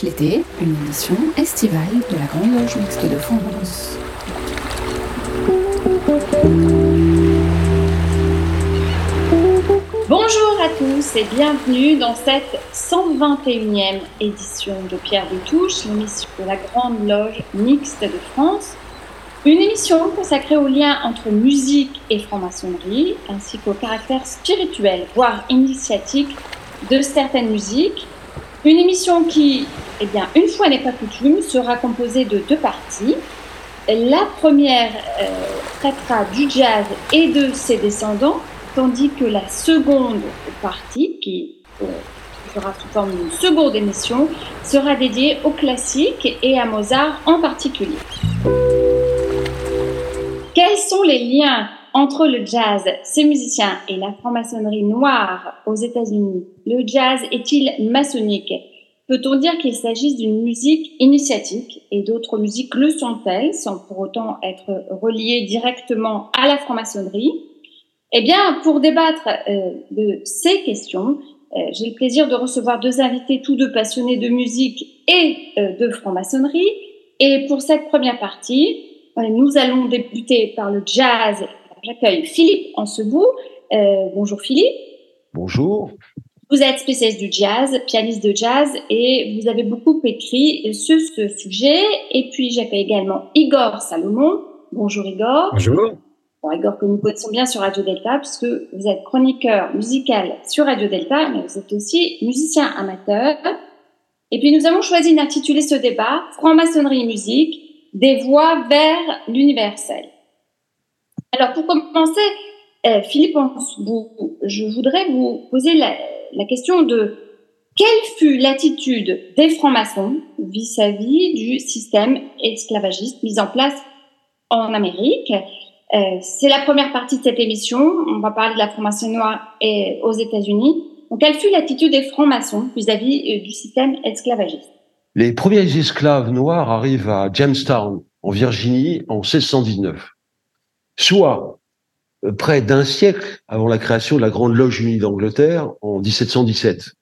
l'été, une émission estivale de la Grande Loge Mixte de France. Bonjour à tous et bienvenue dans cette 121e édition de Pierre de Touche, l'émission de la Grande Loge Mixte de France. Une émission consacrée au lien entre musique et franc-maçonnerie, ainsi qu'au caractère spirituel, voire initiatique de certaines musiques. Une émission qui, eh bien, une fois n'est pas coutume, sera composée de deux parties. La première euh, traitera du jazz et de ses descendants, tandis que la seconde partie, qui euh, sera sous forme d'une seconde émission, sera dédiée au classique et à Mozart en particulier. Quels sont les liens entre le jazz, ses musiciens et la franc-maçonnerie noire aux États-Unis Le jazz est-il maçonnique? Peut-on dire qu'il s'agisse d'une musique initiatique et d'autres musiques le sont-elles sans pour autant être reliées directement à la franc-maçonnerie? Eh bien, pour débattre euh, de ces questions, euh, j'ai le plaisir de recevoir deux invités, tous deux passionnés de musique et euh, de franc-maçonnerie. Et pour cette première partie, nous allons débuter par le jazz. J'accueille Philippe Ansebou. Euh, bonjour Philippe. Bonjour. Vous êtes spécialiste du jazz, pianiste de jazz, et vous avez beaucoup écrit sur ce sujet. Et puis j'accueille également Igor Salomon. Bonjour Igor. Bonjour. Bon, Igor, que nous connaissons bien sur Radio Delta, puisque vous êtes chroniqueur musical sur Radio Delta, mais vous êtes aussi musicien amateur. Et puis nous avons choisi d'intituler ce débat Franc-maçonnerie et musique, des voies vers l'universel. Alors pour commencer, euh, Philippe, je voudrais vous poser la, question de quelle fut l'attitude des francs-maçons vis-à-vis du système esclavagiste mis en place en Amérique? Euh, C'est la première partie de cette émission. On va parler de la franc-maçonnerie noire aux États-Unis. Quelle fut l'attitude des francs-maçons vis-à-vis euh, du système esclavagiste? Les premiers esclaves noirs arrivent à Jamestown, en Virginie, en 1619, soit euh, près d'un siècle avant la création de la Grande Loge Unie d'Angleterre en 1717.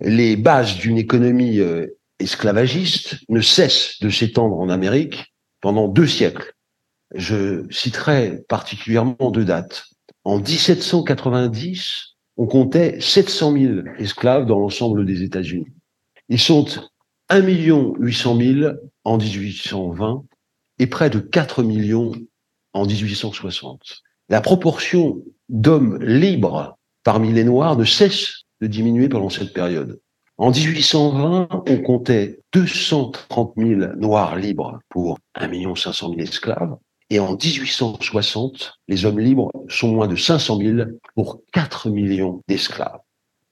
Les bases d'une économie euh, esclavagiste ne cessent de s'étendre en Amérique pendant deux siècles. Je citerai particulièrement deux dates. En 1790, on comptait 700 000 esclaves dans l'ensemble des États-Unis. Ils sont 1 800 000 en 1820 et près de 4 millions en 1860. La proportion d'hommes libres parmi les Noirs ne cesse de diminuer pendant cette période. En 1820, on comptait 230 000 Noirs libres pour 1 500 000 esclaves. Et en 1860, les hommes libres sont moins de 500 000 pour 4 millions d'esclaves.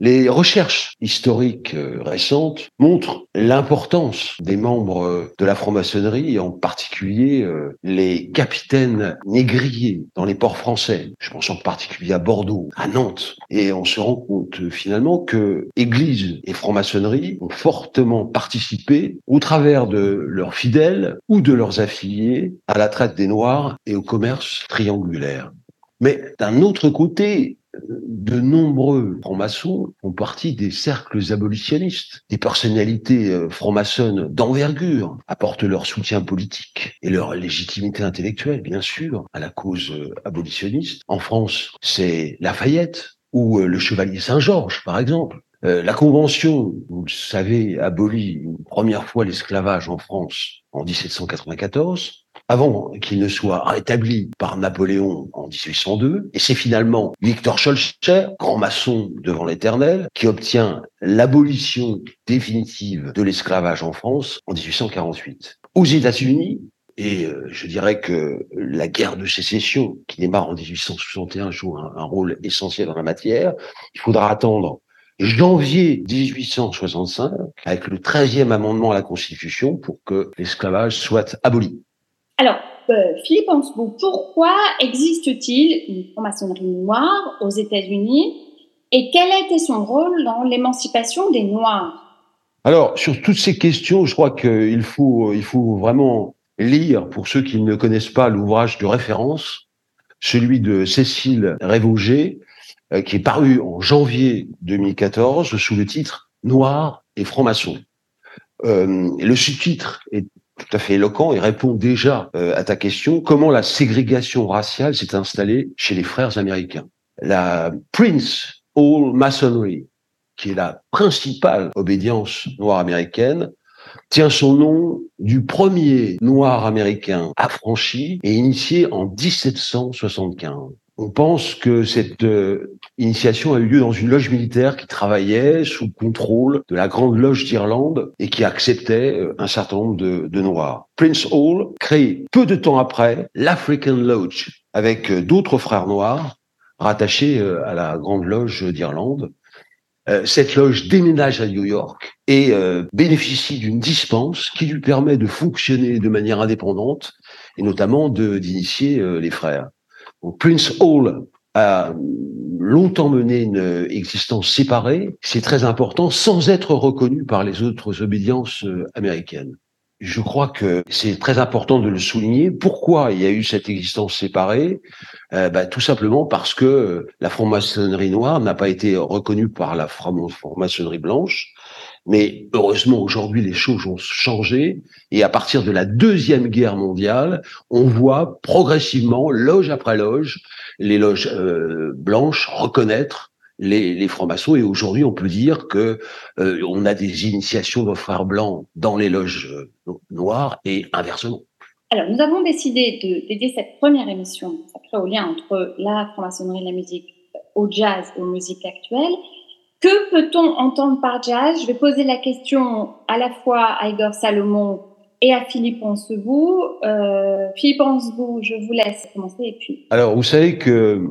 Les recherches historiques euh, récentes montrent l'importance des membres euh, de la franc-maçonnerie, et en particulier euh, les capitaines négriers dans les ports français. Je pense en particulier à Bordeaux, à Nantes. Et on se rend compte finalement que Église et franc-maçonnerie ont fortement participé, au travers de leurs fidèles ou de leurs affiliés, à la traite des Noirs et au commerce triangulaire. Mais d'un autre côté, de nombreux francs-maçons font partie des cercles abolitionnistes. Des personnalités euh, francs-maçonnes d'envergure apportent leur soutien politique et leur légitimité intellectuelle, bien sûr, à la cause euh, abolitionniste. En France, c'est Lafayette ou euh, le chevalier Saint-Georges, par exemple. la Convention, vous le savez, abolit une première fois l'esclavage en France en 1794 avant qu'il ne soit rétabli par Napoléon en 1802. Et c'est finalement Victor Schœlcher, grand maçon devant l'éternel, qui obtient l'abolition définitive de l'esclavage en France en 1848. Aux États-Unis, et euh, je dirais que la guerre de sécession, qui démarre en 1861, joue un, un rôle essentiel dans la matière. Il faudra attendre janvier 1865, avec le 13e amendement à la Constitution, pour que l'esclavage soit aboli. Alors, euh, Philippe Ansbou, pourquoi existe-t-il une franc-maçonnerie noire aux États-Unis et quel a été son rôle dans l'émancipation des Noirs? Alors, sur toutes ces questions, je crois qu'il faut, il faut vraiment lire, pour ceux qui ne connaissent pas l'ouvrage de référence, celui de Cécile Révauger, euh, qui est paru en janvier 2014 sous le titre Noir et franc-maçon. Euh, le sous-titre est tout à fait éloquent et répond déjà euh, à ta question. Comment la ségrégation raciale s'est installée chez les frères américains La Prince All Masonry, qui est la principale obédience noire américaine, tient son nom du premier noir américain affranchi et initié en 1775. On pense que cette euh, initiation a eu lieu dans une loge militaire qui travaillait sous le contrôle de la Grande Loge d'Irlande et qui acceptait euh, un certain nombre de, de Noirs. Prince Hall crée peu de temps après l'African Lodge avec euh, d'autres frères noirs rattachés à la Grande Loge d'Irlande. Cette loge déménage à New York et bénéficie d'une dispense qui lui permet de fonctionner de manière indépendante et notamment d'initier les frères. Prince Hall a longtemps mené une existence séparée, c'est très important, sans être reconnu par les autres obédiences euh, américaines. Je crois que c'est très important de le souligner. Pourquoi il y a eu cette existence séparée? Euh, bah, Tout simplement parce que la franc-maçonnerie noire n'a pas été reconnue par la franc-maçonnerie blanche. Mais heureusement, aujourd'hui, les choses ont changé. Et à partir de la Deuxième Guerre mondiale, on voit progressivement, loge après loge, les loges euh, blanches reconnaître les, les francs-maçons. Et aujourd'hui, on peut dire que euh, on a des initiations de frères blancs dans les loges euh, noires et inversement. Alors, nous avons décidé de dédier cette première émission sacrée au lien entre la franc-maçonnerie et la musique au jazz aux musiques actuelles. Que peut-on entendre par jazz? Je vais poser la question à la fois à Igor Salomon et à Philippe Ansebou. Euh, Philippe Ansebou, je vous laisse commencer. Alors, vous savez que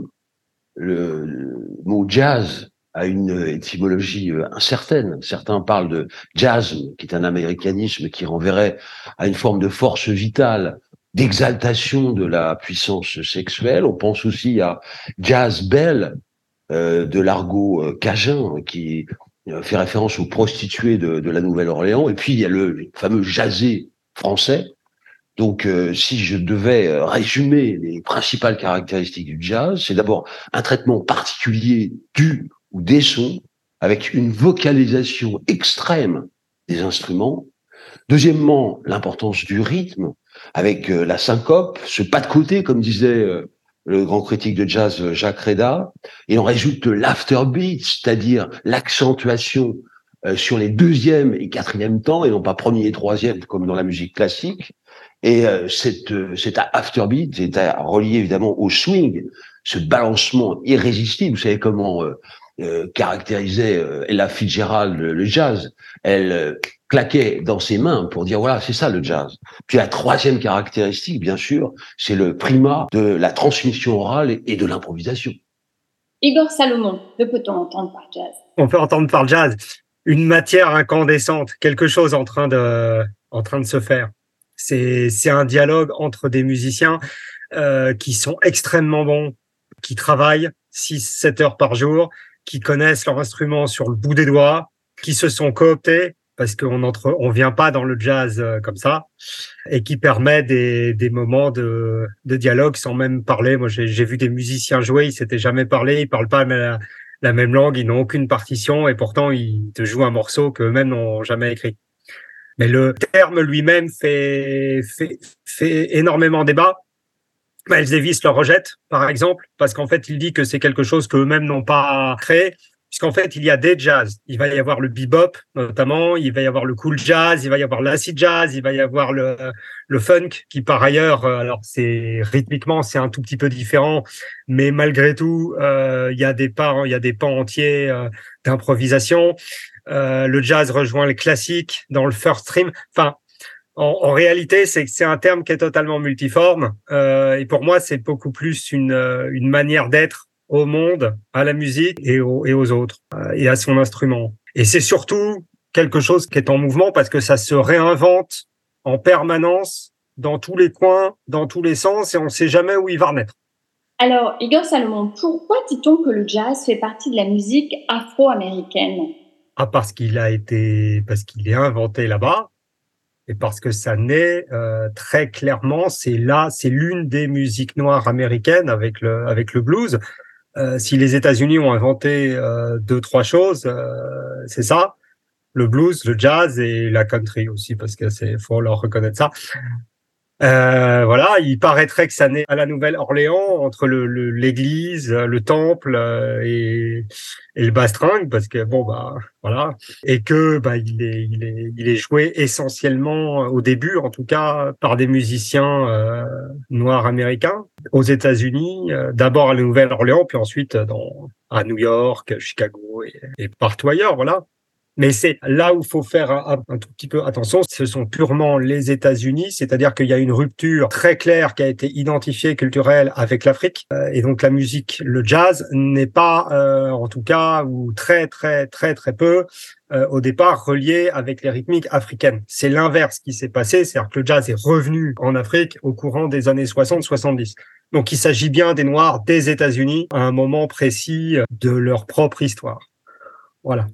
le, mot jazz a une étymologie euh, incertaine. Certains parlent de jazz, qui est un américanisme qui renverrait à une forme de force vitale, d'exaltation de la puissance sexuelle. On pense aussi à jazz bell, euh, de l'argot euh, cajun qui euh, fait référence aux prostituées de, de la Nouvelle-Orléans. Et puis il y a le fameux jazzé français. Donc, si je devais résumer les principales caractéristiques du jazz, c'est d'abord un traitement particulier du ou des sons, avec une vocalisation extrême des instruments. Deuxièmement, l'importance du rythme, avec la syncope, ce pas de côté, comme disait le grand critique de jazz euh, Jacques Reda. Il en résulte l'afterbeat, c'est-à-dire l'accentuation euh, sur les deuxième et quatrième temps, et non pas premier et troisième comme dans la musique classique. Et euh, cette, cet afterbeat est relié évidemment au swing, ce balancement irrésistible. Vous savez comment euh, caractérisait Ella Fitzgerald le, le jazz. Elle claquait dans ses mains pour dire voilà, c'est ça le jazz. Puis la troisième caractéristique, bien sûr, c'est le primat de la transmission orale et de l'improvisation. Igor Salomon, que peut-on entendre par jazz? On peut entendre par jazz une matière incandescente, quelque chose en train de, en train de se faire. C'est, c'est un dialogue entre des musiciens euh, qui sont extrêmement bons, qui travaillent 6-7 heures par jour, qui connaissent leur instrument sur le bout des doigts, qui se sont cooptés parce qu'on entre, on vient pas dans le jazz euh, comme ça, et qui permet des, des moments de, de dialogue sans même parler. Moi, j'ai vu des musiciens jouer, ils s'étaient jamais parlé, ils parlent pas la, la même langue, ils n'ont aucune partition, et pourtant ils te jouent un morceau qu'eux-mêmes n'ont jamais écrit. Mais le terme lui-même fait, fait, fait énormément débat. Miles Davis le rejette, par exemple, parce qu'en fait, il dit que c'est quelque chose qu'eux-mêmes n'ont pas créé puisqu'en fait, il y a des jazz. Il va y avoir le bebop, notamment, il va y avoir le cool jazz, il va y avoir l'acid jazz, il va y avoir le, le funk, qui par ailleurs, euh, alors c'est rythmiquement, c'est un tout petit peu différent, mais malgré tout, euh, il y a des pans, il y a des pans entiers euh, d'improvisation. Le jazz rejoint le classique dans le first stream. Enfin, en, en réalité, c'est c'est un terme qui est totalement multiforme. et pour moi, c'est beaucoup plus une, une manière d'être au monde, à la musique et aux, et aux autres, euh, et à son instrument. Et c'est surtout quelque chose qui est en mouvement parce que ça se réinvente en permanence dans tous les coins, dans tous les sens, et on ne sait jamais où il va renaître. Alors, Igor Salomon, pourquoi dit-on que le jazz fait partie de la musique afro-américaine? Ah, parce qu'il a été, parce qu'il est inventé là-bas, et parce que ça naît euh, très clairement. C'est là, c'est l'une des musiques noires américaines avec le avec le blues. Euh, si les États-Unis ont inventé euh, deux trois choses, euh, c'est ça. le blues, le jazz et la country aussi, parce que c'est faut leur reconnaître ça. Euh, voilà, il paraîtrait que ça naît à la Nouvelle-Orléans entre le, l'église, le, temple euh, et, et, le bastring, parce que bon bah voilà, et que bah il est il est il est joué essentiellement au début, en tout cas, par des musiciens euh, noirs américains aux États-Unis, euh, d'abord à la Nouvelle-Orléans, puis ensuite dans à New York, Chicago et, et partout ailleurs, voilà. Mais c'est là où faut faire un, tout petit peu attention. Ce sont purement les États-Unis, c'est-à-dire qu'il y a une rupture très claire qui a été identifiée culturelle avec l'Afrique. Euh, et donc la musique, le jazz n'est pas, euh, en tout cas, ou très très très très peu, euh, au départ relié avec les rythmiques africaines. C'est l'inverse qui s'est passé, c'est-à-dire que le jazz est revenu en Afrique au courant des années 60-70. Donc il s'agit bien des Noirs des États-Unis à un moment précis de leur propre histoire. Voilà.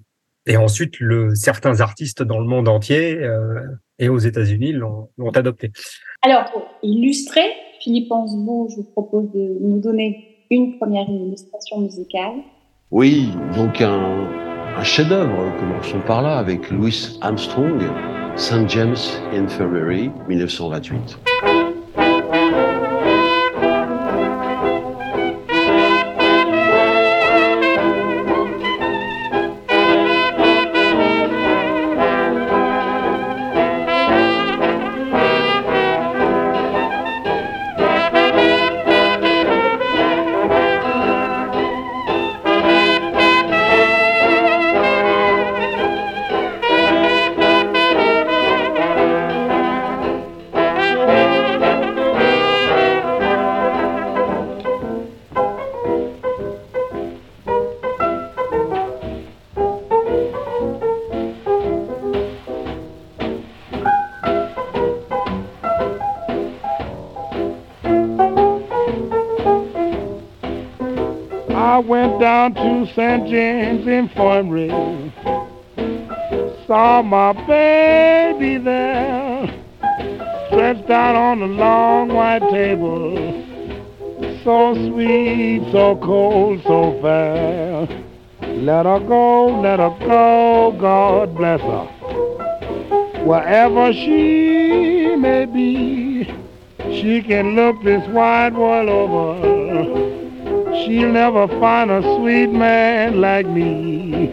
Et ensuite, le, certains artistes dans le monde entier euh, et aux États-Unis l'ont adopté. Alors, pour illustrer, Philippe Ansbou, je vous propose de nous donner une première illustration musicale. Oui, donc un, un chef-d'œuvre, commençons par là, avec Louis Armstrong, St. James Infirmary, 1928. St. James Infirmary. Saw my baby there, stretched out on the long white table. So sweet, so cold, so fair. Let her go, let her go, God bless her. Wherever she may be, she can look this wide world over She'll never find a sweet man like me.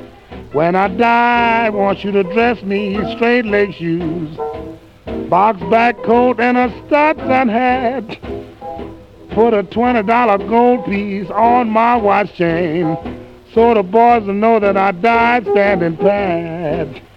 When I die, I want you to dress me straight leg shoes, box back coat, and a Stetson hat. Put a $20 gold piece on my watch chain so the boys will know that I died standing pat.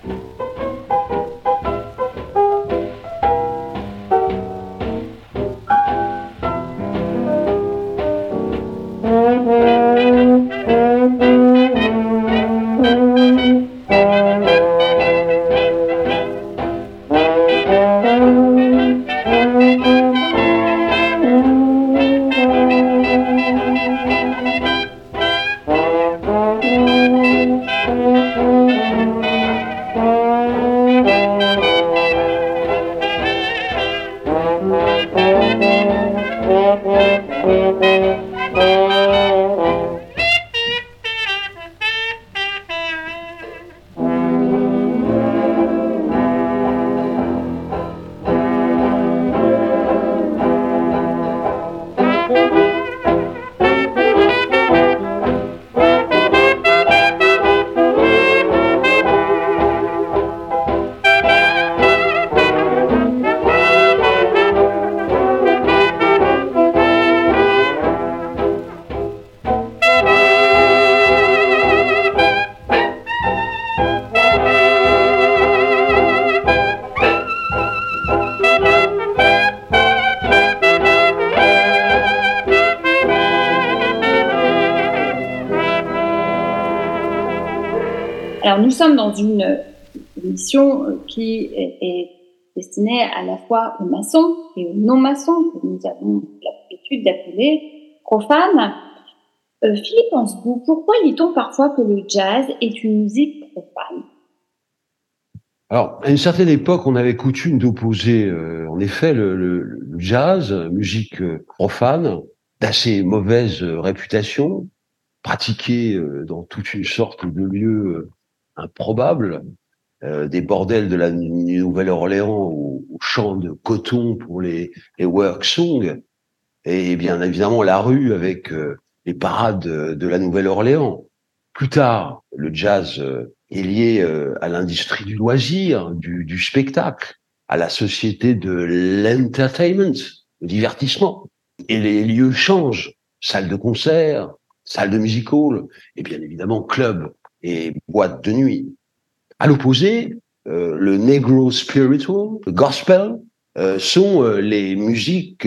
Aux maçons et aux non-maçons, que nous avons l'habitude d'appeler profanes. Euh, Philippe Ansbou, pourquoi dit-on parfois que le jazz est une musique profane? Alors, à une certaine époque, on avait coutume d'opposer, euh, en effet, le, le, jazz, musique profane, d'assez mauvaise réputation, pratiquée dans toute une sorte de lieux improbable, euh, des bordels de la Nouvelle-Orléans au, au, champ de coton pour les, les work songs, et bien évidemment la rue avec euh, les parades de, la Nouvelle-Orléans. Plus tard, le jazz euh, est lié à l'industrie du loisir, du, du, spectacle, à la société de l'entertainment, le divertissement. Et les lieux changent. Salles de concert, salles de music hall, et bien évidemment clubs et boîtes de nuit. À l'opposé, euh, le negro spiritual, le gospel, euh, sont euh, les musiques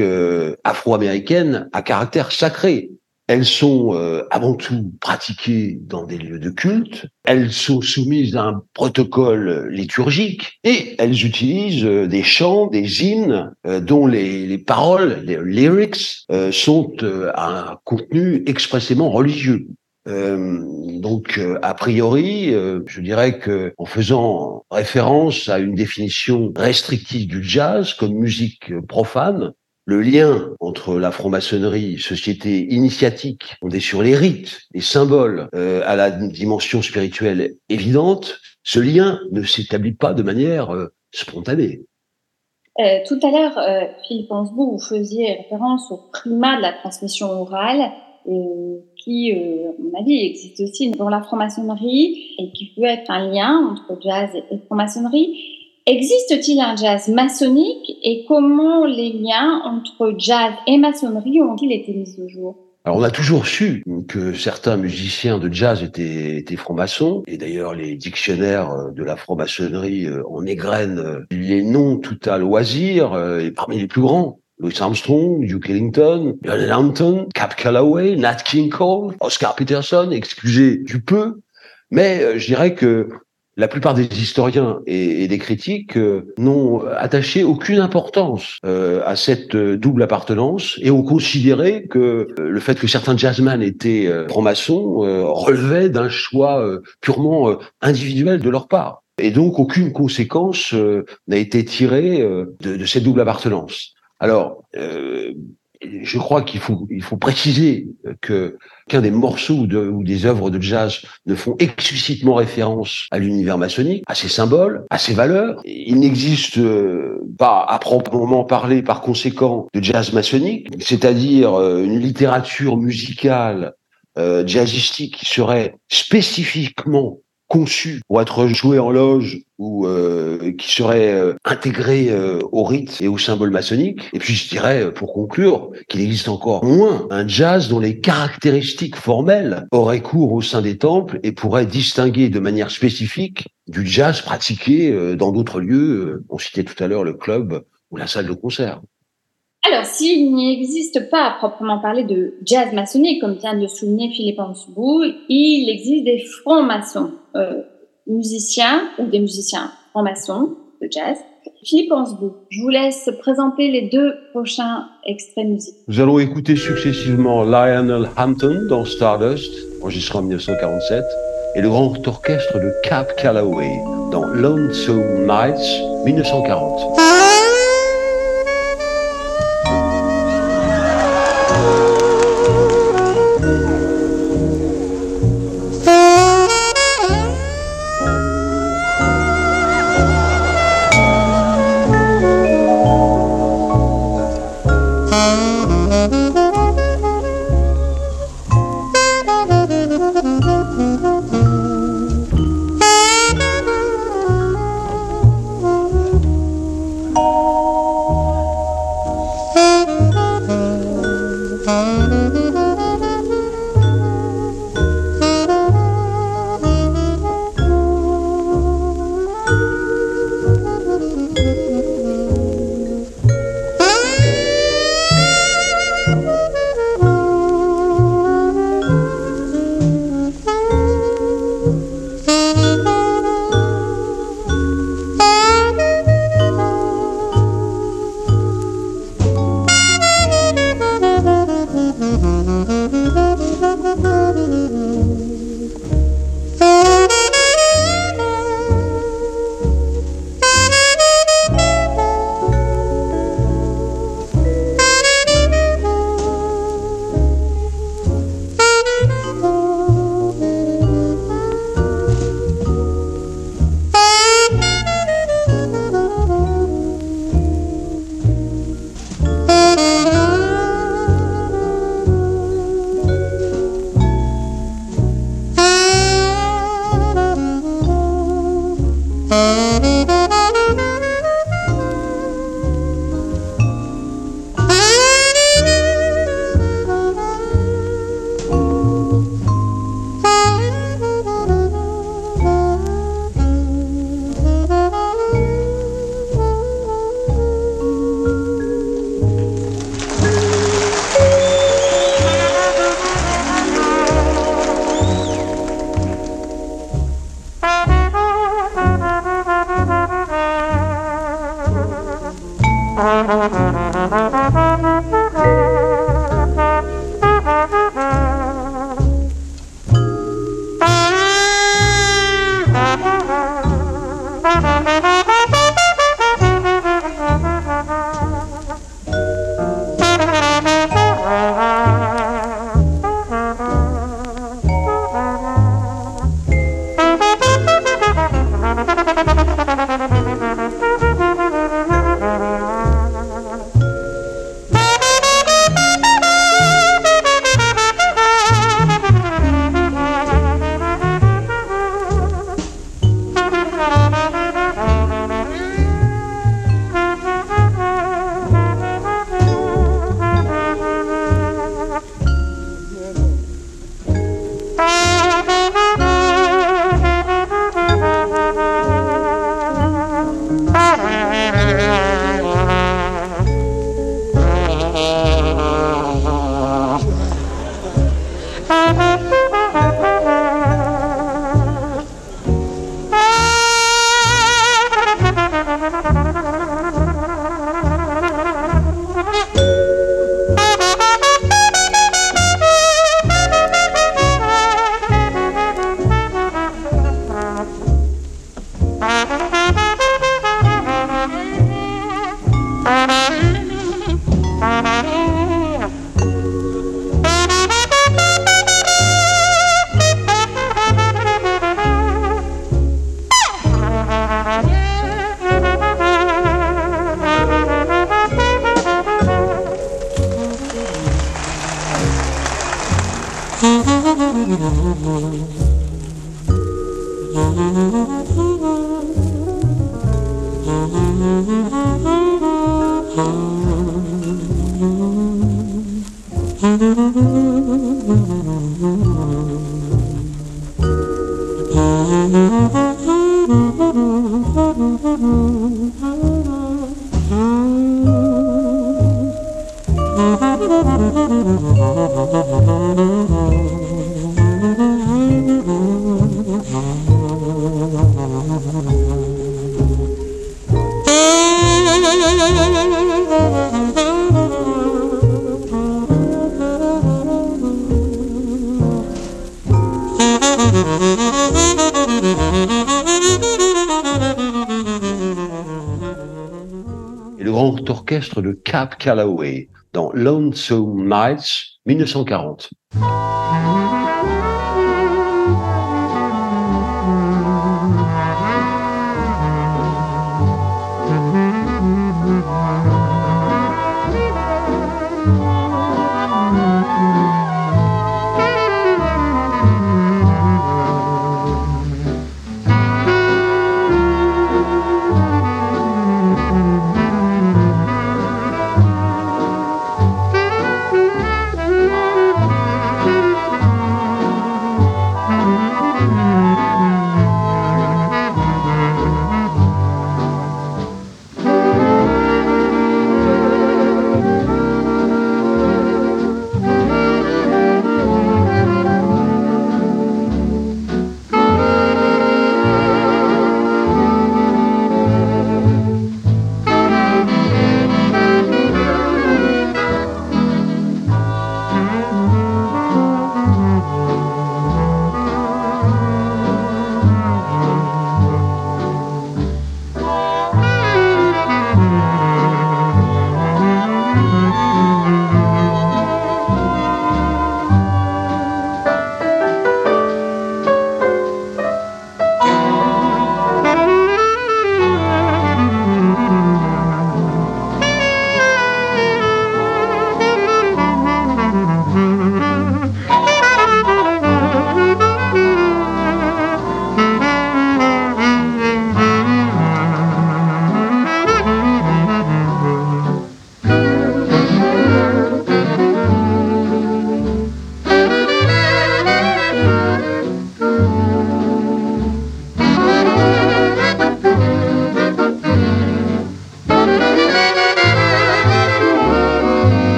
afro-américaines à caractère sacré. Elles sont avant tout pratiquées dans des lieux de culte, elles sont soumises à un protocole liturgique et elles utilisent des chants, des hymnes dont les, paroles, les lyrics, sont à un contenu expressément religieux. Euh, donc, euh, a priori, euh, je dirais que en faisant référence à une définition restrictive du jazz comme musique profane, le lien entre la franc-maçonnerie, société initiatique, on est sur les rites, les symboles, à la dimension spirituelle évidente, ce lien ne s'établit pas de manière spontanée. tout à l'heure, Philippe Ansbou, vous faisiez référence au primat de la transmission orale qui, euh, à mon avis, existe aussi dans la franc-maçonnerie et qui peut être un lien entre jazz et franc-maçonnerie. Existe-t-il un jazz maçonnique et comment les liens entre jazz et maçonnerie ont-ils été mis au jour? Alors on a toujours su que certains musiciens de jazz étaient, étaient francs-maçons, et d'ailleurs les dictionnaires de la franc-maçonnerie euh, en égrènent euh, les noms tout à loisir, et parmi les plus grands. Louis Armstrong, Duke Ellington, John Hampton, Cap Calloway, Nat King Cole, Oscar Peterson, excusez du peu, mais euh, je dirais que la plupart des historiens et, des critiques euh, n'ont attaché aucune importance euh, à cette double appartenance et ont considéré que le fait que certains jazzmen étaient francs-maçons relevait d'un choix purement individuel de leur part. Et donc aucune conséquence n'a été tirée de, de cette double appartenance. Alors, euh, je crois qu'il faut, il faut préciser que qu'un des morceaux de, ou des œuvres de jazz ne font explicitement référence à l'univers maçonnique, à ses symboles, à ses valeurs. Il n'existe euh, pas à proprement parler, par conséquent, de jazz maçonnique, c'est-à-dire euh, une littérature musicale euh, jazzistique qui serait spécifiquement conçu pour être joué en loge ou euh, qui serait euh, intégré euh, au rite et au symbole maçonnique. Et puis je dirais, pour conclure, qu'il existe encore moins un jazz dont les caractéristiques formelles auraient cours au sein des temples et pourraient distinguer de manière spécifique du jazz pratiqué dans d'autres lieux. On citait tout à l'heure le club ou la salle de concert. Alors, s'il n'y existe pas à proprement parler de jazz maçonnique, comme vient de souligner Philippe Ansbou, il existe des francs-maçons, euh, musiciens ou des musiciens francs-maçons de jazz. Philippe Ansbou, je vous laisse présenter les deux prochains extraits musicaux. Nous allons écouter successivement Lionel Hampton dans Stardust, enregistré en 1947, et le grand orchestre de Cap Calloway dans Lonesome Nights 1940. Cap Calloway dans Lonesome Nights 1940.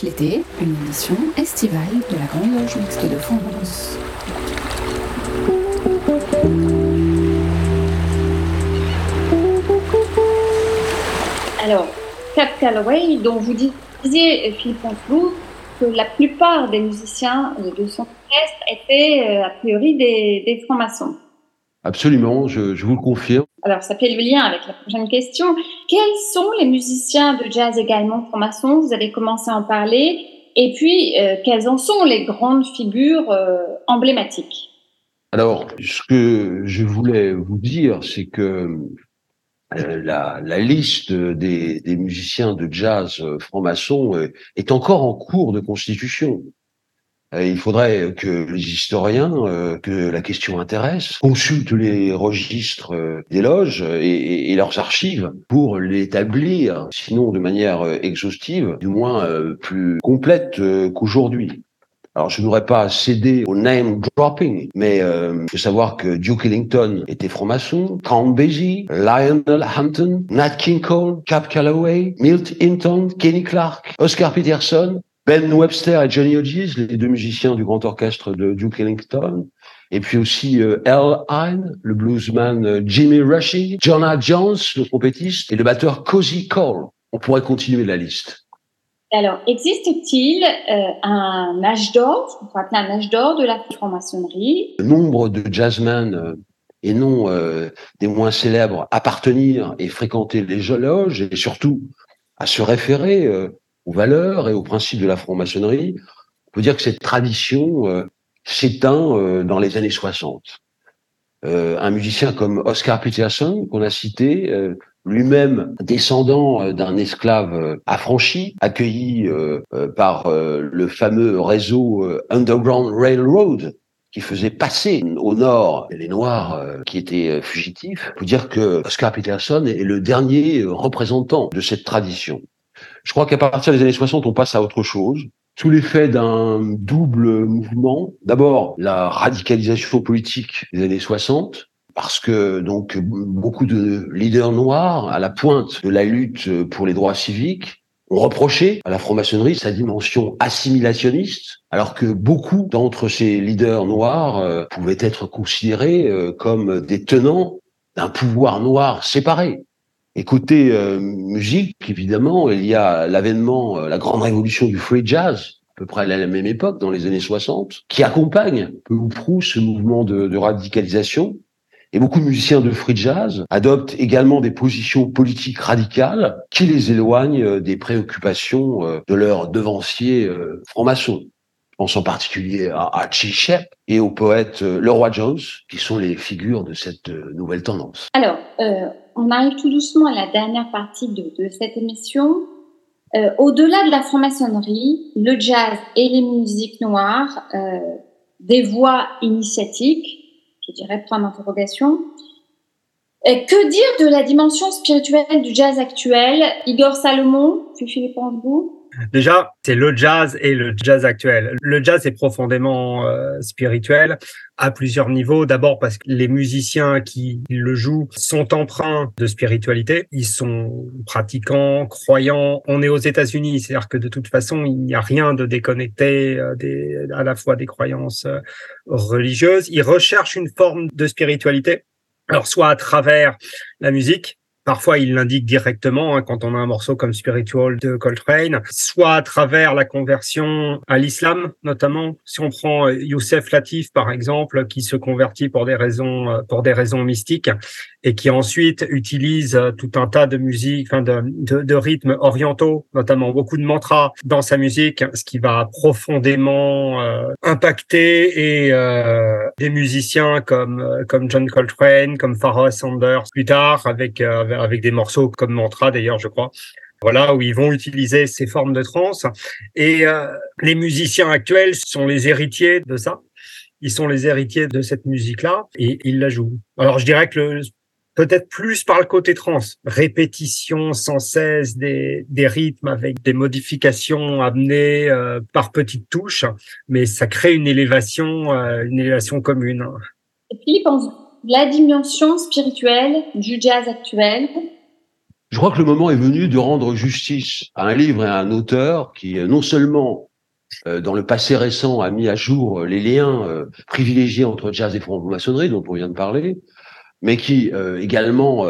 L'été, une édition estivale de la Grande Loge Mixte de France. Alors, Cap Calloway, dont vous disiez, Philippe Antoulou, que la plupart des musiciens de son orchestre étaient euh, a priori des, des francs-maçons. Absolument, je, je vous le confirme. Alors, ça fait le lien avec la prochaine question. Quels sont les musiciens de jazz également francs-maçons? Vous avez commencé à en parler. Et puis, euh, quelles en sont les grandes figures euh, emblématiques? Alors, ce que je voulais vous dire, c'est que euh, la, liste des, musiciens de jazz francs-maçons est encore en cours de constitution. Euh, Il faudrait que les historiens euh, que la question intéresse consultent les registres euh, des loges et, leurs archives pour l'établir, sinon de manière exhaustive, du moins plus complète qu'aujourd'hui. Alors, je n'aurais pas cédé au name dropping, mais il faut savoir que Duke Ellington était franc-maçon, Count Basie, Lionel Hampton, Nat King Cole, Cap Calloway, Milt Hinton, Kenny Clark, Oscar Peterson, Ben Webster et Johnny Hodges, les deux musiciens du grand orchestre de Duke Ellington, et puis aussi euh, Al Hine, le bluesman euh, Jimmy Rushing, Jonah Jones, le trompettiste, et le batteur Cozy Cole. On pourrait continuer la liste. Alors, existe-t-il euh, un âge d'or, ce qu'on appeler un âge d'or de la franc-maçonnerie? Nombre de jazzmen euh, et non des moins célèbres appartenir et fréquenter les loges et surtout à se référer aux valeurs et aux principes de la franc-maçonnerie. On peut dire que cette tradition euh, s'éteint euh, dans les années 60. Euh, un musicien comme Oscar Peterson, qu'on a cité, lui-même descendant d'un esclave affranchi, accueilli par le fameux réseau Underground Railroad, qui faisait passer au nord les Noirs qui étaient fugitifs. Il faut dire que Oscar Peterson est le dernier représentant de cette tradition. Je crois qu'à partir des années 60, on passe à autre chose. Sous l'effet d'un double mouvement, d'abord la radicalisation politique des années 60, parce que donc beaucoup de leaders noirs à la pointe de la lutte pour les droits civiques ont reproché à la franc-maçonnerie sa dimension assimilationniste, alors que beaucoup d'entre ces leaders noirs euh, pouvaient être considérés euh, comme des tenants d'un pouvoir noir séparé. Et côté euh, musique, évidemment, il y a l'avènement, euh, la grande révolution du free jazz, à peu près à la même époque, dans les années 60, qui accompagne peu ou prou ce mouvement de, de radicalisation. Et beaucoup de musiciens de free jazz adoptent également des positions politiques radicales qui les éloignent euh, des préoccupations euh, de leurs devanciers francs-maçons. Je pense en particulier à Archie Shepp et au poète Leroy Jones, qui sont les figures de cette nouvelle tendance. Alors, euh, on arrive tout doucement à la dernière partie de, de cette émission. Euh, Au-delà de la franc-maçonnerie, le jazz et les musiques noires, euh, des voix initiatiques, je dirais point d'interrogation. Que dire de la dimension spirituelle du jazz actuel? Igor Salomon, puis Philippe Angebou Déjà, c'est le jazz et le jazz actuel. Le jazz est profondément euh, spirituel à plusieurs niveaux. D'abord parce que les musiciens qui le jouent sont empreints de spiritualité. Ils sont pratiquants, croyants. On est aux États-Unis, c'est-à-dire que de toute façon, il n'y a rien de déconnecté euh, des, à la fois des croyances euh, religieuses. Ils recherchent une forme de spiritualité. Alors, soit à travers la musique, Parfois, il l'indique directement hein, quand on a un morceau comme Spiritual de Coltrane, soit à travers la conversion à l'islam, notamment. Si on prend euh, Youssef Latif, par exemple, qui se convertit pour des raisons euh, pour des raisons mystiques et qui ensuite utilise euh, tout un tas de musique, enfin de, de, rythmes orientaux, notamment beaucoup de mantras dans sa musique, ce qui va profondément euh, impacter et euh, des musiciens comme comme John Coltrane, comme Pharoah Sanders plus tard avec avec des morceaux comme Mantra d'ailleurs, je crois. Voilà, où ils vont utiliser ces formes de trance. Et euh, les musiciens actuels sont les héritiers de ça. Ils sont les héritiers de cette musique-là et ils la jouent. Alors, je dirais que peut-être plus par le côté trans, répétition sans cesse des, des rythmes avec des modifications amenées euh, par petites touches, mais ça crée une élévation, euh, une élévation commune. Et Philippe, la dimension spirituelle du jazz actuel. Je crois que le moment est venu de rendre justice à un livre et à un auteur qui, non seulement euh, dans le passé récent, a mis à jour les liens euh, privilégiés entre jazz et franc-maçonnerie, dont on vient de parler, mais qui euh, également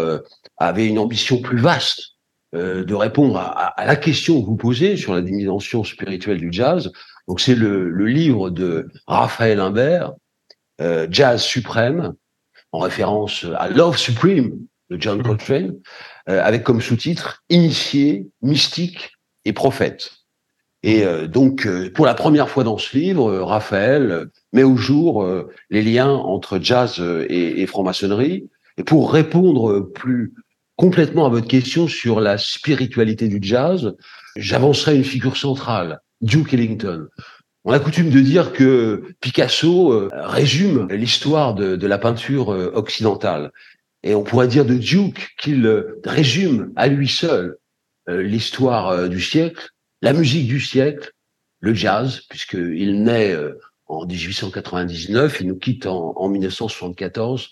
avait une ambition plus vaste de répondre à, la question que vous posez sur la dimension spirituelle du jazz. Donc c'est le, livre de Raphaël Imbert, Jazz suprême, en référence à Love Supreme de John Coltrane, euh, avec comme sous-titre Initié, mystique et prophète. Et euh, donc, euh, pour la première fois dans ce livre, Raphaël met au jour les liens entre jazz et, et franc-maçonnerie. Et pour répondre plus complètement à votre question sur la spiritualité du jazz, j'avancerai une figure centrale, Duke Ellington. On a coutume de dire que Picasso euh, résume l'histoire de, la peinture euh, occidentale. Et on pourrait dire de Duke qu'il euh, résume à lui seul l'histoire du siècle, la musique du siècle, le jazz, puisqu'il naît en 1899, il nous quitte en, en 1974.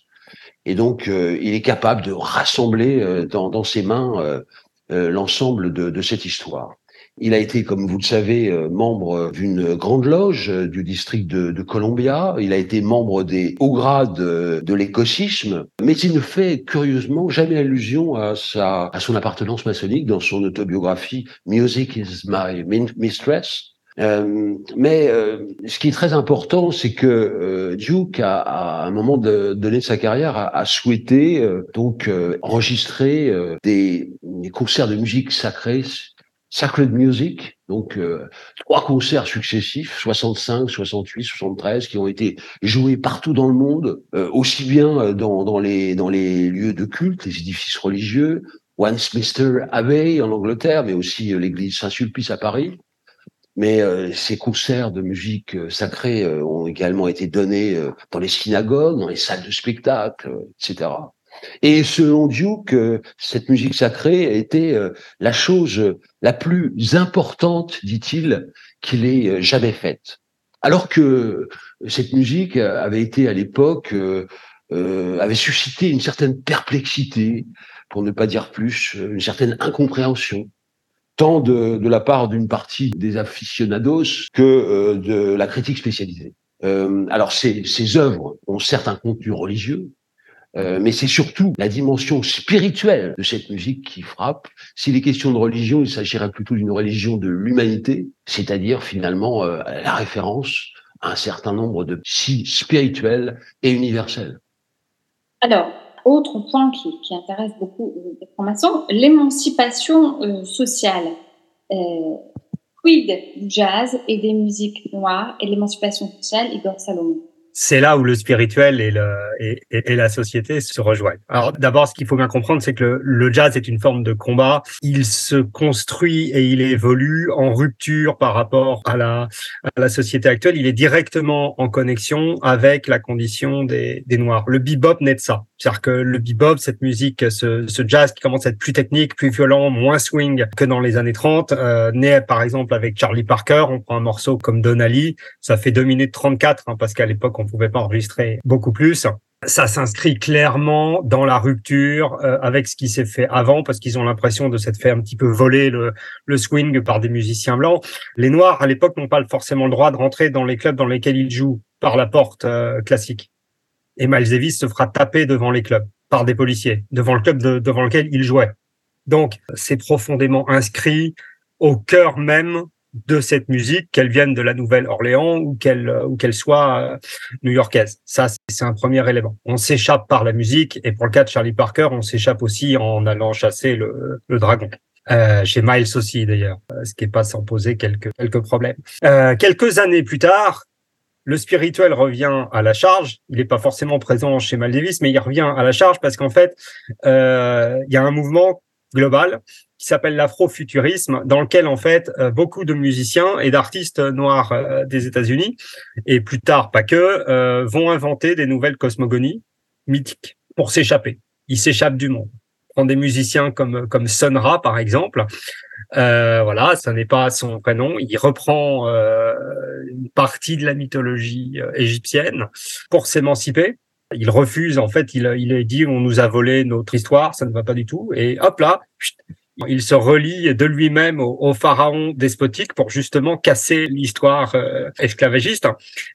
Et donc, il est capable de rassembler dans, ses mains l'ensemble de, cette histoire. Il a été, comme vous le savez, euh, membre d'une grande loge euh, du district de, de Columbia. Il a été membre des hauts grades de l'écossisme, mais il ne fait curieusement jamais allusion à sa à son appartenance maçonnique dans son autobiographie Music is my mistress. Euh, mais euh, ce qui est très important, c'est que euh, Duke, a, à un moment de, donné de sa carrière, a, a souhaité donc enregistrer des, des, concerts de musique sacrée, sacred music, donc trois concerts successifs, 65, 68, 73, qui ont été joués partout dans le monde, aussi bien dans, dans, les, dans les lieux de culte, les édifices religieux, Westminster Abbey en Angleterre, mais aussi l'église Saint-Sulpice à Paris. Mais euh, ces concerts de musique euh, sacrée euh, ont également été donnés dans les synagogues, dans les salles de spectacle, etc. Et selon Duke, cette musique sacrée a été la chose la plus importante, dit-il, qu'il ait jamais faite. Alors que cette musique avait été à l'époque, avait suscité une certaine perplexité, pour ne pas dire plus, une certaine incompréhension tant de, de la part d'une partie des aficionados que euh, de la critique spécialisée. Euh, alors ces, ces œuvres ont certes un contenu religieux, euh, mais c'est surtout la dimension spirituelle de cette musique qui frappe. S'il est question de religion, il s'agirait plutôt d'une religion de l'humanité, c'est-à-dire finalement euh, la référence à un certain nombre de signes spirituels et universels. Alors, autre point qui, intéresse beaucoup les francs-maçons, l'émancipation euh, sociale. Quid du jazz et des musiques noires et l'émancipation sociale, Igor Salomon? C'est là où le spirituel et, le, et, et, la société se rejoignent. Alors d'abord, ce qu'il faut bien comprendre, c'est que le, le, jazz est une forme de combat. Il se construit et il évolue en rupture par rapport à la, à la société actuelle. Il est directement en connexion avec la condition des, des Noirs. Le bebop naît de ça. C'est-à-dire que le bebop, cette musique, ce, ce, jazz qui commence à être plus technique, plus violent, moins swing que dans les années 30, euh, naît par exemple avec Charlie Parker. On prend un morceau comme Donali, ça fait 2 minutes 34 hein, parce qu'à l'époque on pouvait pas enregistrer beaucoup plus. Ça s'inscrit clairement dans la rupture euh, avec ce qui s'est fait avant parce qu'ils ont l'impression de s'être fait un petit peu voler le, swing par des musiciens blancs. Les Noirs à l'époque n'ont pas forcément le droit de rentrer dans les clubs dans lesquels ils jouent par la porte euh, classique et Miles Davis se fera taper devant les clubs par des policiers, devant le club devant lequel il jouait. Donc, c'est profondément inscrit au cœur même de cette musique, qu'elle vienne de la Nouvelle-Orléans ou qu'elle ou qu'elle soit euh, new-yorkaise. Ça, c'est un premier élément. On s'échappe par la musique et pour le cas de Charlie Parker, on s'échappe aussi en allant chasser le, le dragon. Euh, chez Miles aussi d'ailleurs, euh, ce qui n'est pas sans poser quelques quelques problèmes. Euh, quelques années plus tard, le spirituel revient à la charge. Il n'est pas forcément présent chez Maldivis, mais il revient à la charge parce qu'en fait, euh, il y a un mouvement global qui s'appelle l'afrofuturisme, dans lequel en fait euh, beaucoup de musiciens et d'artistes noirs euh, des États-Unis et plus tard pas que vont inventer des nouvelles cosmogonies mythiques pour s'échapper. Ils s'échappent du monde. On prend des musiciens comme comme Sun par exemple, euh, voilà, ça n'est pas son prénom. Il reprend euh, une partie de la mythologie euh, égyptienne pour s'émanciper. Il refuse, en fait, il, il dit on nous a volé notre histoire, ça ne va pas du tout. Et hop là, il se relie de lui-même au, pharaon despotique pour justement casser l'histoire euh, esclavagiste.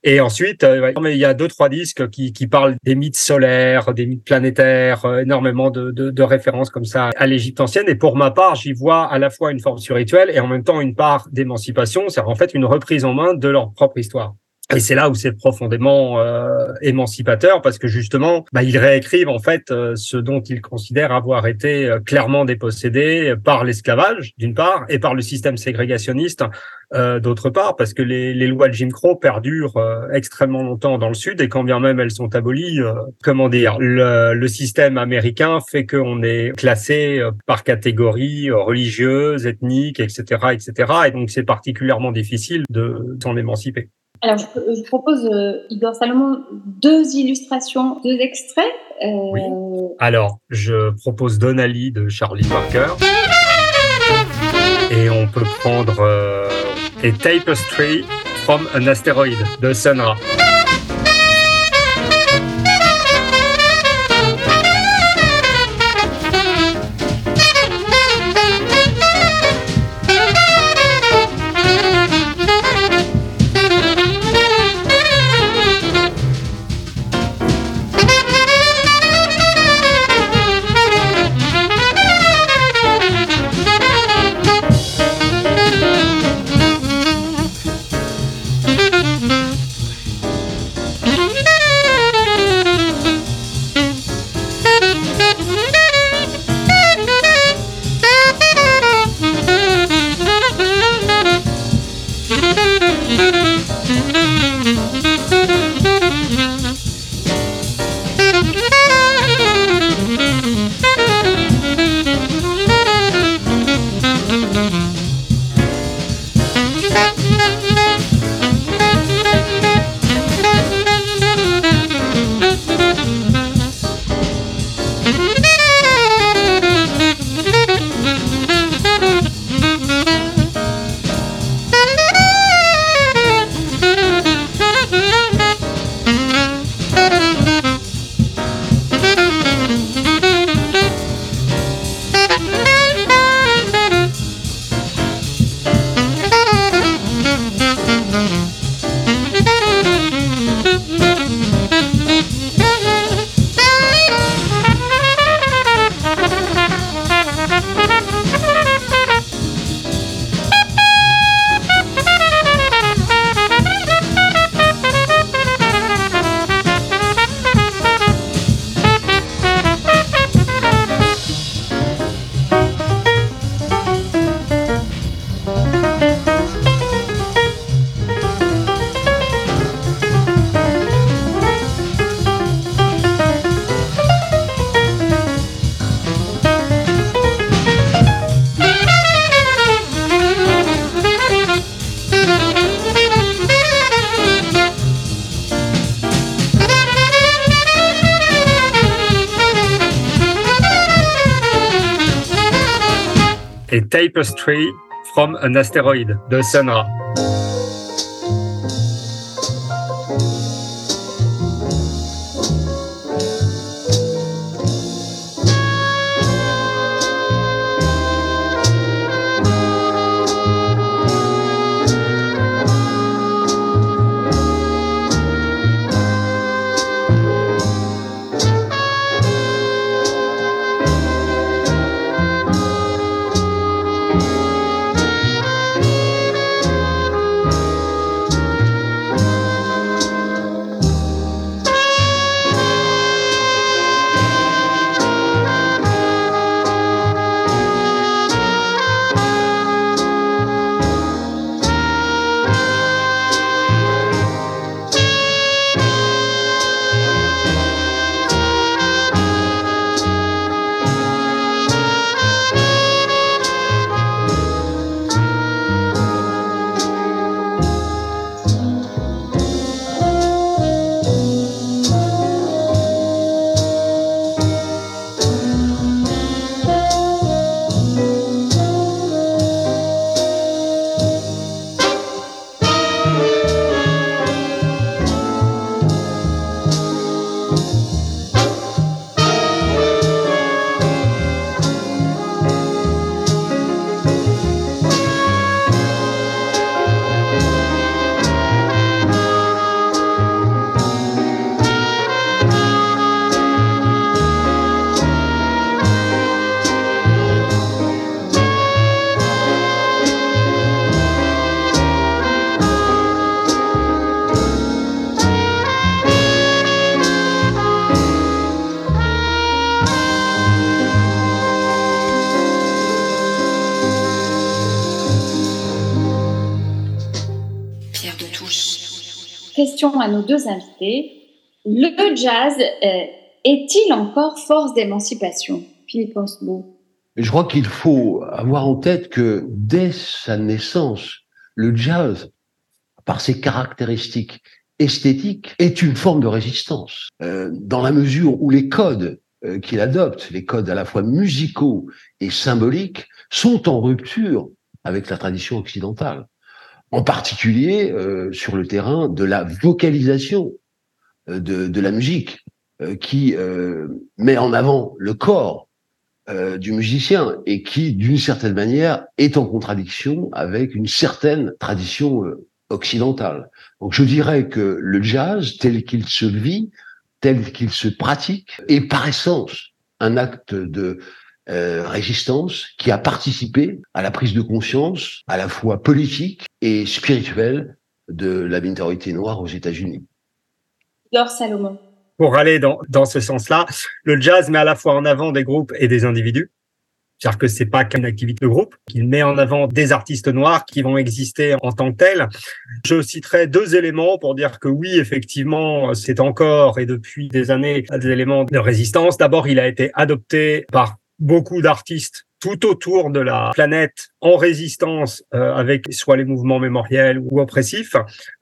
Et ensuite, euh, il y a deux trois disques qui, parlent des mythes solaires, des mythes planétaires, euh, énormément de, de, de, références comme ça à l'Égypte ancienne. Et pour ma part, j'y vois à la fois une forme spirituelle et en même temps une part d'émancipation, c'est en fait une reprise en main de leur propre histoire. Et c'est là où c'est profondément euh, émancipateur parce que justement, bah, ils réécrivent en fait euh, ce dont ils considèrent avoir été euh, clairement dépossédés par l'esclavage d'une part et par le système ségrégationniste d'autre part parce que les, les, lois de Jim Crow perdurent extrêmement longtemps dans le Sud et quand bien même elles sont abolies, comment dire, le, le, système américain fait qu'on est classé par catégories religieuses, ethniques, etc., etc. Et donc c'est particulièrement difficile de s'en émanciper. Alors, je, propose, euh, Igor Salomon, deux illustrations, deux extraits. Euh... Oui. Alors, je propose Donali de Charlie Parker. Et on peut prendre euh, A Tapestry from an Asteroid de Sonra. Tapestry from an Asteroid de Sun Ra. À nos deux invités. Le jazz euh, est-il encore force d'émancipation? Philippe Osbo. Je crois qu'il faut avoir en tête que dès sa naissance, le jazz, par ses caractéristiques esthétiques, est une forme de résistance, euh, dans la mesure où les codes euh, qu'il adopte, les codes à la fois musicaux et symboliques, sont en rupture avec la tradition occidentale en particulier euh, sur le terrain de la vocalisation euh, de, de, la musique, euh, qui met en avant le corps du musicien et qui, d'une certaine manière, est en contradiction avec une certaine tradition occidentale. Donc je dirais que le jazz, tel qu'il se vit, tel qu'il se pratique, est par essence un acte de euh, résistance qui a participé à la prise de conscience à la fois politique et spirituelle de la minorité noire aux États-Unis. Laure Salomon. Pour aller dans, dans ce sens-là, le jazz met à la fois en avant des groupes et des individus. C'est-à-dire que c'est pas qu'une activité de groupe, qu'il met en avant des artistes noirs qui vont exister en tant que tels. Je citerai deux éléments pour dire que oui, effectivement, c'est encore et depuis des années des éléments de résistance. D'abord, il a été adopté par beaucoup d'artistes tout autour de la planète en résistance euh, avec soit les mouvements mémoriels ou oppressifs.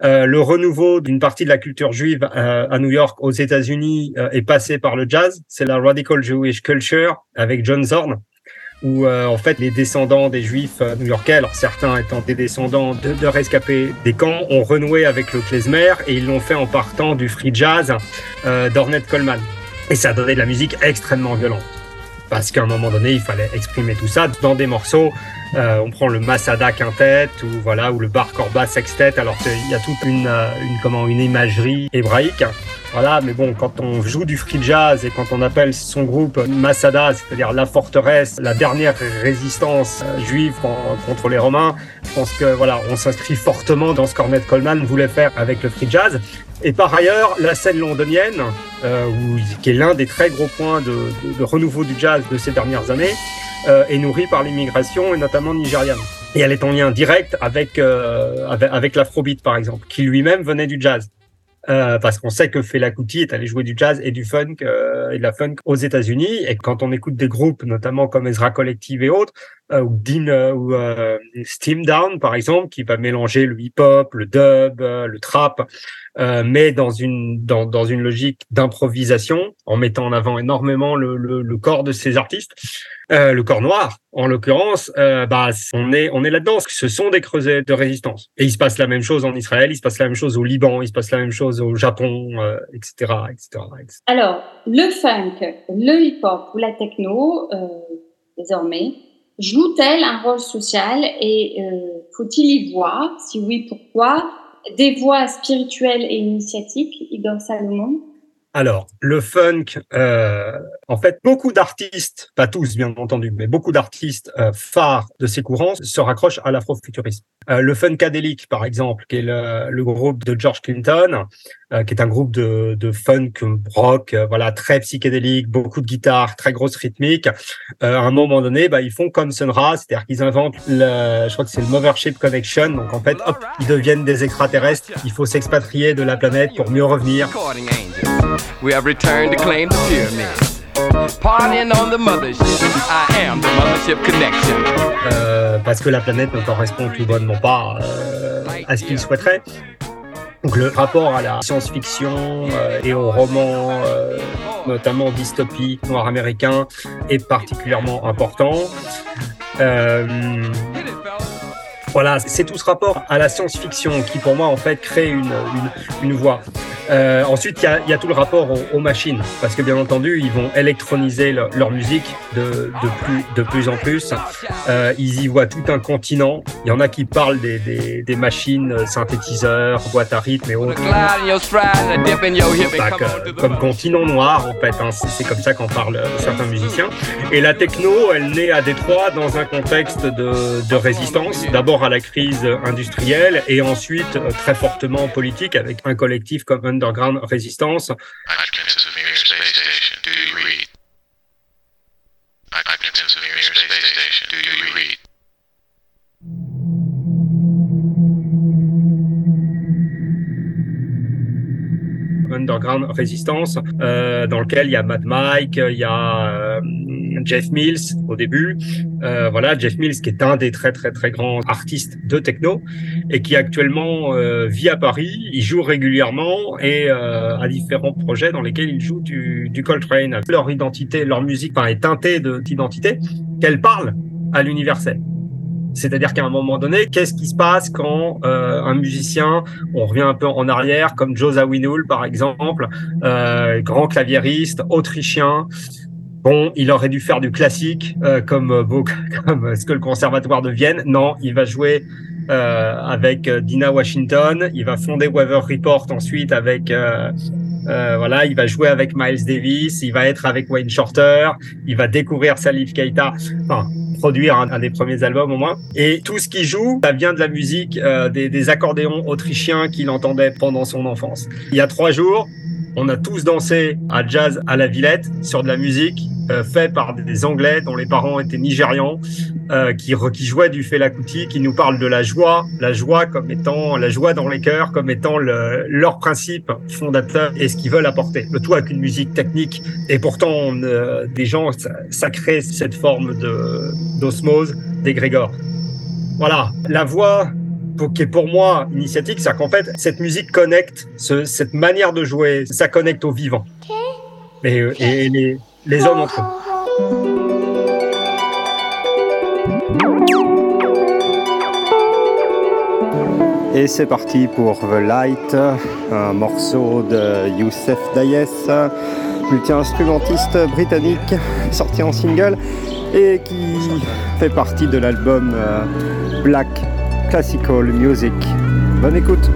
Euh, le renouveau d'une partie de la culture juive euh, à New York, aux États-Unis, est passé par le jazz. C'est la radical Jewish culture avec John Zorn où en fait les descendants des juifs new-yorkais, alors certains étant des descendants de, de rescapés des camps, ont renoué avec le klezmer et ils l'ont fait en partant du free jazz d'Ornette Coleman. Et ça a donné de la musique extrêmement violente parce qu'à un moment donné, il fallait exprimer tout ça dans des morceaux. Euh, on prend le Masada quintet ou voilà ou le Bar Corba sextet, alors qu'il y a toute une, euh, une comment une imagerie hébraïque. Voilà, mais bon, quand on joue du free jazz et quand on appelle son groupe Masada, c'est-à-dire la forteresse, la dernière résistance euh, juive contre les Romains, je pense que voilà, on s'inscrit fortement dans ce qu'Ornette Coleman voulait faire avec le free jazz. Et par ailleurs, la scène londonienne, euh, qui est l'un des très gros points de, de, renouveau du jazz de ces dernières années, euh, est nourrie par l'immigration et notamment nigériane. Et elle est en lien direct avec, euh, avec, l'afrobeat, par exemple, qui lui-même venait du jazz. Euh, parce qu'on sait que Fela Kuti est allé jouer du jazz et du funk euh, et de la funk aux États-Unis. Et quand on écoute des groupes, notamment comme Ezra Collective et autres, euh, ou, Dean, euh, ou euh, Steam Down, par exemple, qui va mélanger le hip-hop, le dub, le trap, mais dans une, dans, dans une logique d'improvisation, en mettant en avant énormément le, le, le corps de ces artistes. Euh, le corps noir, en l'occurrence, euh, bah, on est, on est là-dedans. Ce sont des creusets de résistance. Et il se passe la même chose en Israël, il se passe la même chose au Liban, il se passe la même chose au Japon, euh, etc., etc., Alors, le funk, le hip-hop ou la techno, désormais, joue-t-elle un rôle social et faut-il y voir? Si oui, pourquoi? Des voix spirituelles et initiatiques, Igor Salomon alors, le funk, euh, en fait, beaucoup d'artistes, pas tous bien entendu, mais beaucoup d'artistes euh, phares de ces courants se raccrochent à l'afrofuturisme. Euh, le Funkadelic, par exemple, qui est le, groupe de George Clinton, euh, qui est un groupe de, de funk rock, euh, voilà, très psychédélique, beaucoup de guitare, très grosse rythmique. à un moment donné, bah, ils font comme Sun Ra, c'est-à-dire qu'ils inventent, le, je crois que c'est le Mothership Connection. Donc en fait, hop, ils deviennent des extraterrestres. Il faut s'expatrier de la planète pour mieux revenir. We have returned to claim the pyramid. Partying on the mothership. I am the mothership connection. Euh, parce que la planète ne correspond tout bonnement pas euh, à ce qu'il souhaiterait. Donc le rapport à la science-fiction euh, et au roman, euh, notamment dystopique, noir américain, est particulièrement important. Voilà, c'est tout ce rapport à la science-fiction qui, pour moi, en fait, crée une, une, une voie. Euh, ensuite, il y a, y a, tout le rapport aux, aux, machines, parce que bien entendu, ils vont électroniser leur, musique de, de, plus, de plus en plus. Euh, ils y voient tout un continent. Il y en a qui parlent des, des, des machines synthétiseurs, boîtes à rythme et autres. comme continent noir, en fait. Hein, c'est comme ça qu'en parlent euh, certains musiciens. Et la techno, elle naît à Détroit dans un contexte de, de résistance. D'abord à la crise industrielle et ensuite euh, très fortement politique avec un collectif comme Underground Resistance. Underground Resistance, euh, dans lequel il y a Mad Mike, il y a euh, Jeff Mills au début. Euh, voilà, Jeff Mills qui est un des très très très grands artistes de techno et qui actuellement euh, vit à Paris. Il joue régulièrement et euh, a différents projets dans lesquels il joue du, du Coltrane. Leur identité, leur musique enfin, est teintée d'identité qu'elle parle à l'universel. C'est-à-dire qu'à un moment donné, qu'est-ce qui se passe quand euh, un musicien, on revient un peu en arrière, comme Joe Zawinul par exemple, euh, grand claviériste autrichien, Bon, il aurait dû faire du classique euh, comme, euh, comme ce que le conservatoire de Vienne. Non, il va jouer euh, avec euh, Dina Washington. Il va fonder Weather Report ensuite avec euh, voilà, il va jouer avec Miles Davis. Il va être avec Wayne Shorter. Il va découvrir Salif Keita. Enfin, produire un, des premiers albums au moins. Et tout ce qu'il joue, ça vient de la musique des, des accordéons autrichiens qu'il entendait pendant son enfance. Il y a trois jours, on a tous dansé à jazz à la Villette sur de la musique euh, faite par des Anglais dont les parents étaient nigérians, euh, qui, qui jouaient du Fela Kuti, qui nous parlent de la joie, la joie comme étant la joie dans les cœurs, comme étant le, leur principe fondateur et ce qu'ils veulent apporter. Le tout avec une musique technique et pourtant euh, des gens ça, ça, crée cette forme d'osmose d'égrégore. Voilà, la voix qui est pour moi initiatique, c'est qu'en fait, cette musique connecte, ce, cette manière de jouer, ça connecte au vivant. Et, et les, les hommes entre eux. Et c'est parti pour The Light, un morceau de Youssef Dayes, multi-instrumentiste britannique, sorti en single et qui fait partie de l'album euh, Black Classical Music. Bonne écoute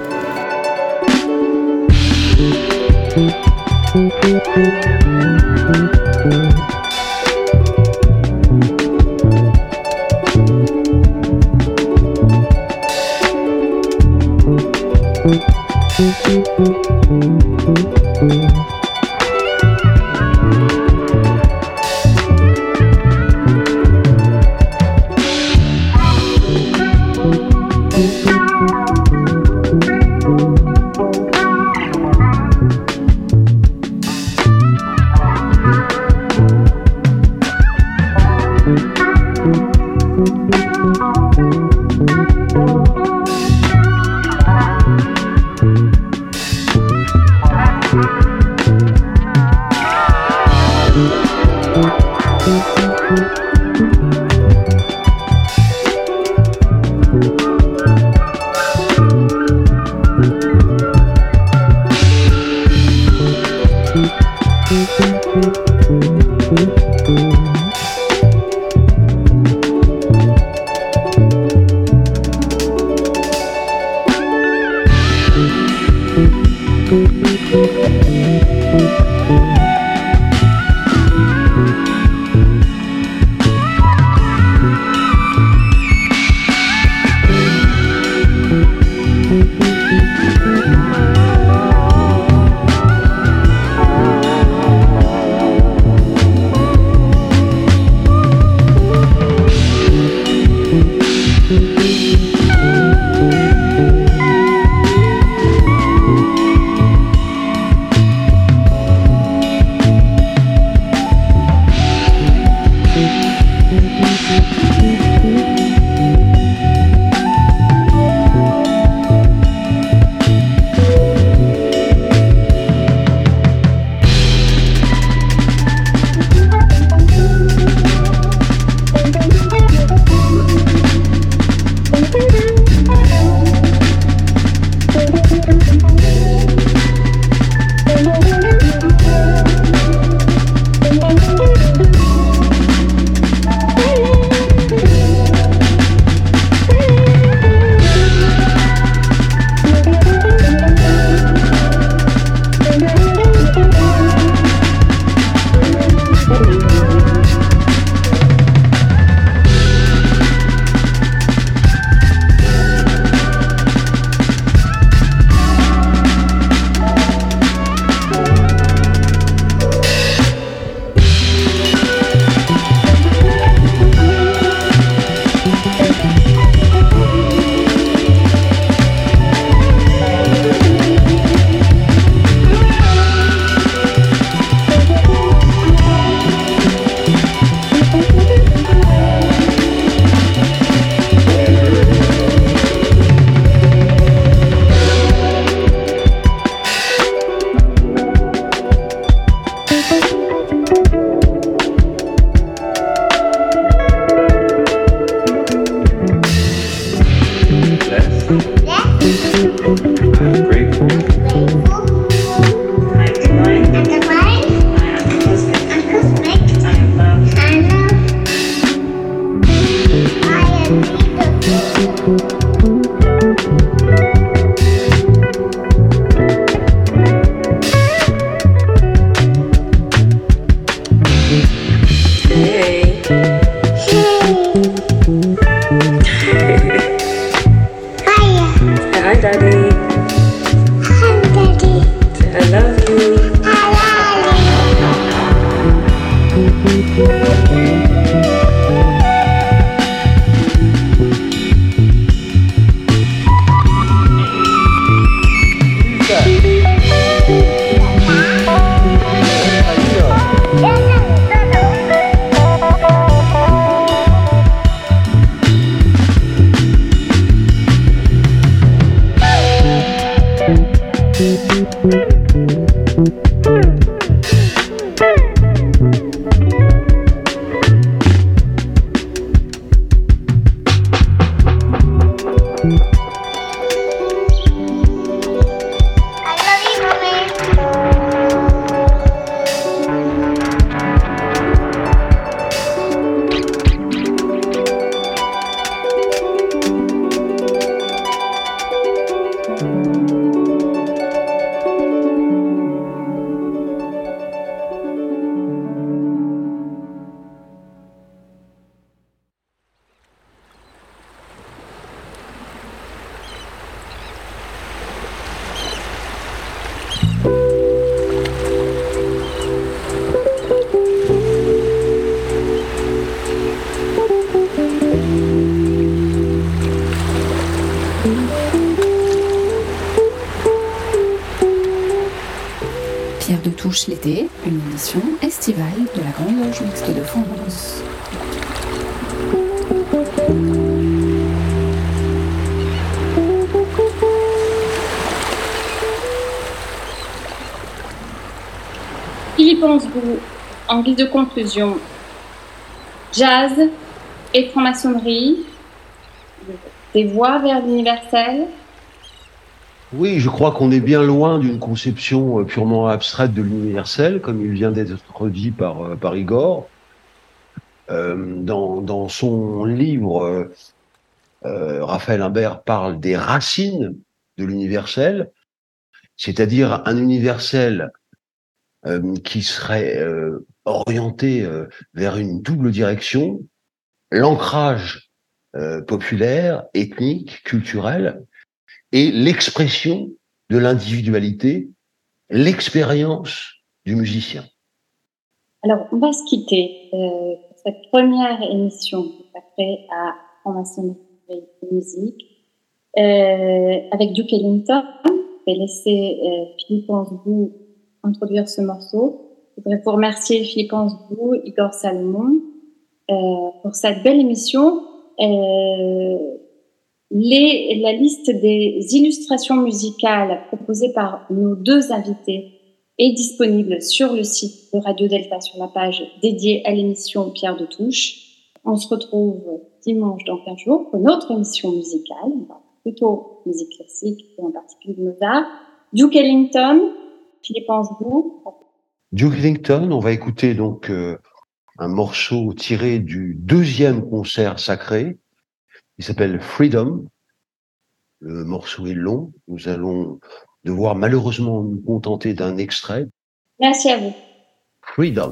Yeah. L'été, une émission estivale de la Grande Loge Mixte de France. Qu'y pensez-vous en guise de conclusion Jazz et franc-maçonnerie, des voies vers l'universel? Oui, je crois qu'on est bien loin d'une conception euh, purement abstraite de l'universel, comme il vient d'être dit par, euh, par Igor. Euh, dans, dans, son livre, euh, Raphaël Imbert parle des racines de l'universel, c'est-à-dire un universel qui serait orienté vers une double direction, l'ancrage populaire, ethnique, culturel, et l'expression de l'individualité, l'expérience du musicien. Alors, on va se quitter euh, cette première émission consacrée à franc-maçonnerie et musique euh, avec Duke Ellington. Je vais laisser euh, Philippe Ansbou introduire ce morceau. Je voudrais vous remercier Philippe Ansbou, Igor Salomon euh, pour cette belle émission. Les, la liste des illustrations musicales proposées par nos deux invités est disponible sur le site de Radio Delta sur la page dédiée à l'émission Pierre de Touche. On se retrouve dimanche dans 15 jours pour une autre émission musicale, plutôt musique classique et en particulier de Mozart. Duke Ellington, Philippe Ansbou. Duke Ellington, on va écouter donc euh, un morceau tiré du deuxième concert sacré. Il s'appelle Freedom. Le morceau est long. Nous allons devoir malheureusement nous contenter d'un extrait. Merci à vous. Freedom.